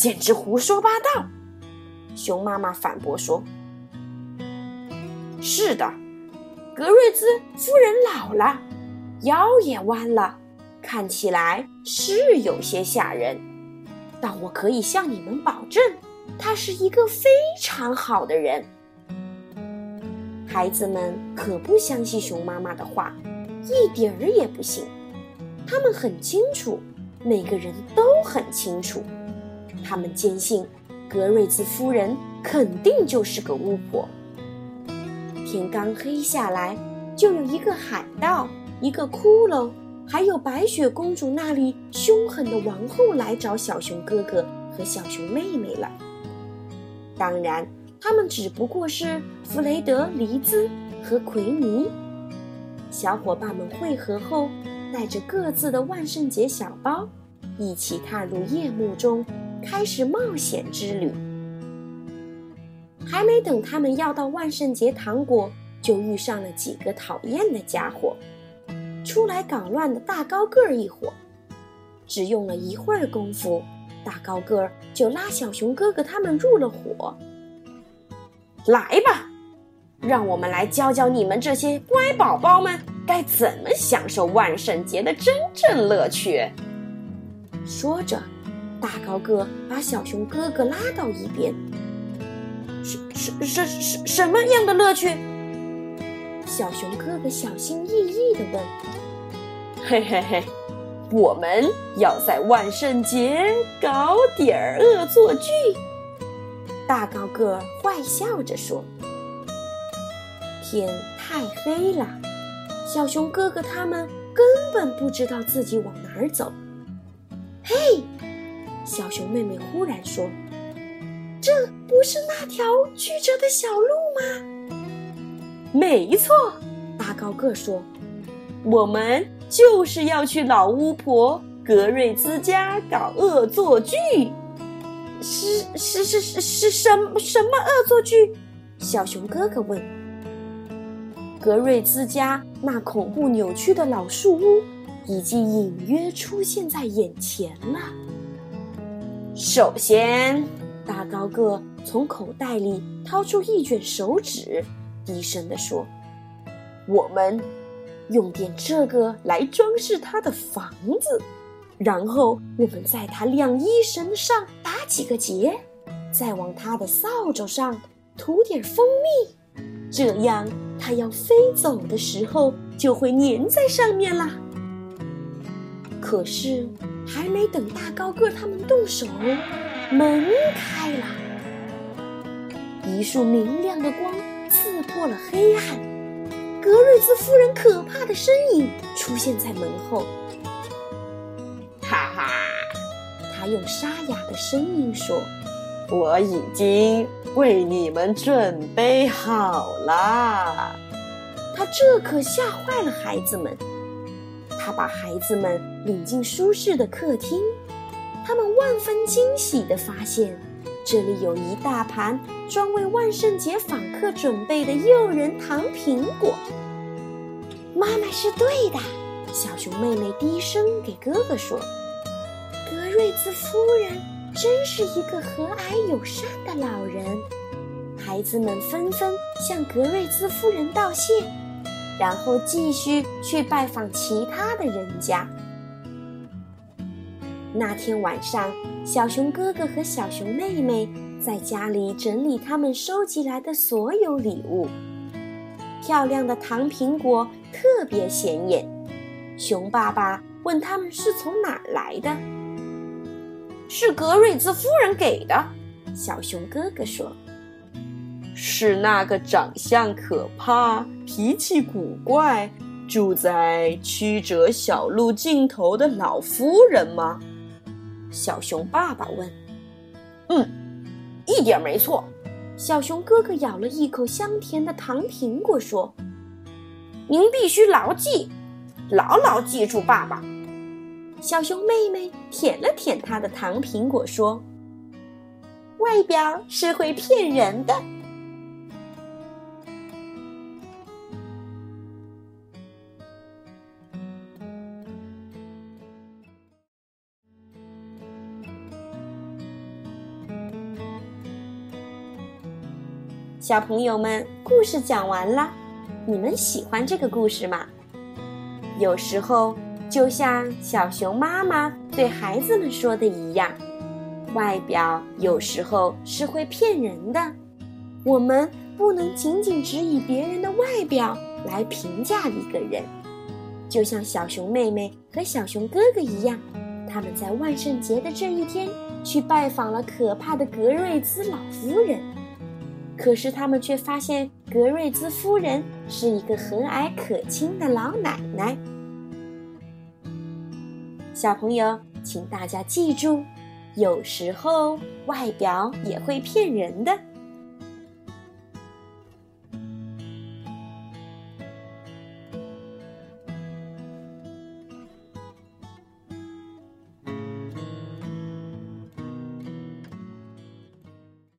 简直胡说八道！熊妈妈反驳说：“是的，格瑞兹夫人老了，腰也弯了，看起来是有些吓人。但我可以向你们保证，她是一个非常好的人。”孩子们可不相信熊妈妈的话，一点儿也不信。他们很清楚，每个人都很清楚，他们坚信格瑞兹夫人肯定就是个巫婆。天刚黑下来，就有一个海盗、一个骷髅，还有白雪公主那里凶狠的王后来找小熊哥哥和小熊妹妹了。当然。他们只不过是弗雷德、黎兹和奎尼。小伙伴们汇合后，带着各自的万圣节小包，一起踏入夜幕中，开始冒险之旅。还没等他们要到万圣节糖果，就遇上了几个讨厌的家伙，出来捣乱的大高个儿一伙。只用了一会儿功夫，大高个儿就拉小熊哥哥他们入了伙。来吧，让我们来教教你们这些乖宝宝们该怎么享受万圣节的真正乐趣。说着，大高个把小熊哥哥拉到一边。什什什什什么样的乐趣？小熊哥哥小心翼翼地问。嘿嘿嘿，我们要在万圣节搞点儿恶作剧。大高个坏笑着说：“天太黑了，小熊哥哥他们根本不知道自己往哪儿走。”嘿，小熊妹妹忽然说：“这不是那条曲折的小路吗？”“没错。”大高个说：“我们就是要去老巫婆格瑞兹家搞恶作剧。”是是是是是什什么恶作剧？小熊哥哥问。格瑞兹家那恐怖扭曲的老树屋已经隐约出现在眼前了。首先，大高个从口袋里掏出一卷手纸，低声地说：“我们用点这个来装饰他的房子。”然后我们在它晾衣绳上打几个结，再往它的扫帚上涂点蜂蜜，这样它要飞走的时候就会粘在上面啦。可是还没等大高个他们动手，门开了，一束明亮的光刺破了黑暗，格瑞兹夫人可怕的身影出现在门后。哈哈他用沙哑的声音说：“我已经为你们准备好了。”他这可吓坏了孩子们。他把孩子们领进舒适的客厅，他们万分惊喜地发现，这里有一大盘专为万圣节访客准备的诱人糖苹果。妈妈是对的，小熊妹妹低声给哥哥说。格瑞兹夫人真是一个和蔼友善的老人，孩子们纷纷向格瑞兹夫人道谢，然后继续去拜访其他的人家。那天晚上，小熊哥哥和小熊妹妹在家里整理他们收集来的所有礼物。漂亮的糖苹果特别显眼，熊爸爸问他们是从哪儿来的。是格瑞兹夫人给的，小熊哥哥说：“是那个长相可怕、脾气古怪、住在曲折小路尽头的老夫人吗？”小熊爸爸问。“嗯，一点没错。”小熊哥哥咬了一口香甜的糖苹果说：“您必须牢记，牢牢记住，爸爸。”小熊妹妹舔了舔她的糖苹果，说：“外表是会骗人的。”小朋友们，故事讲完了，你们喜欢这个故事吗？有时候，就像小熊妈妈对孩子们说的一样，外表有时候是会骗人的。我们不能仅仅只以别人的外表来评价一个人。就像小熊妹妹和小熊哥哥一样，他们在万圣节的这一天去拜访了可怕的格瑞兹老夫人。可是他们却发现格瑞兹夫人是一个和蔼可亲的老奶奶。小朋友，请大家记住，有时候外表也会骗人的。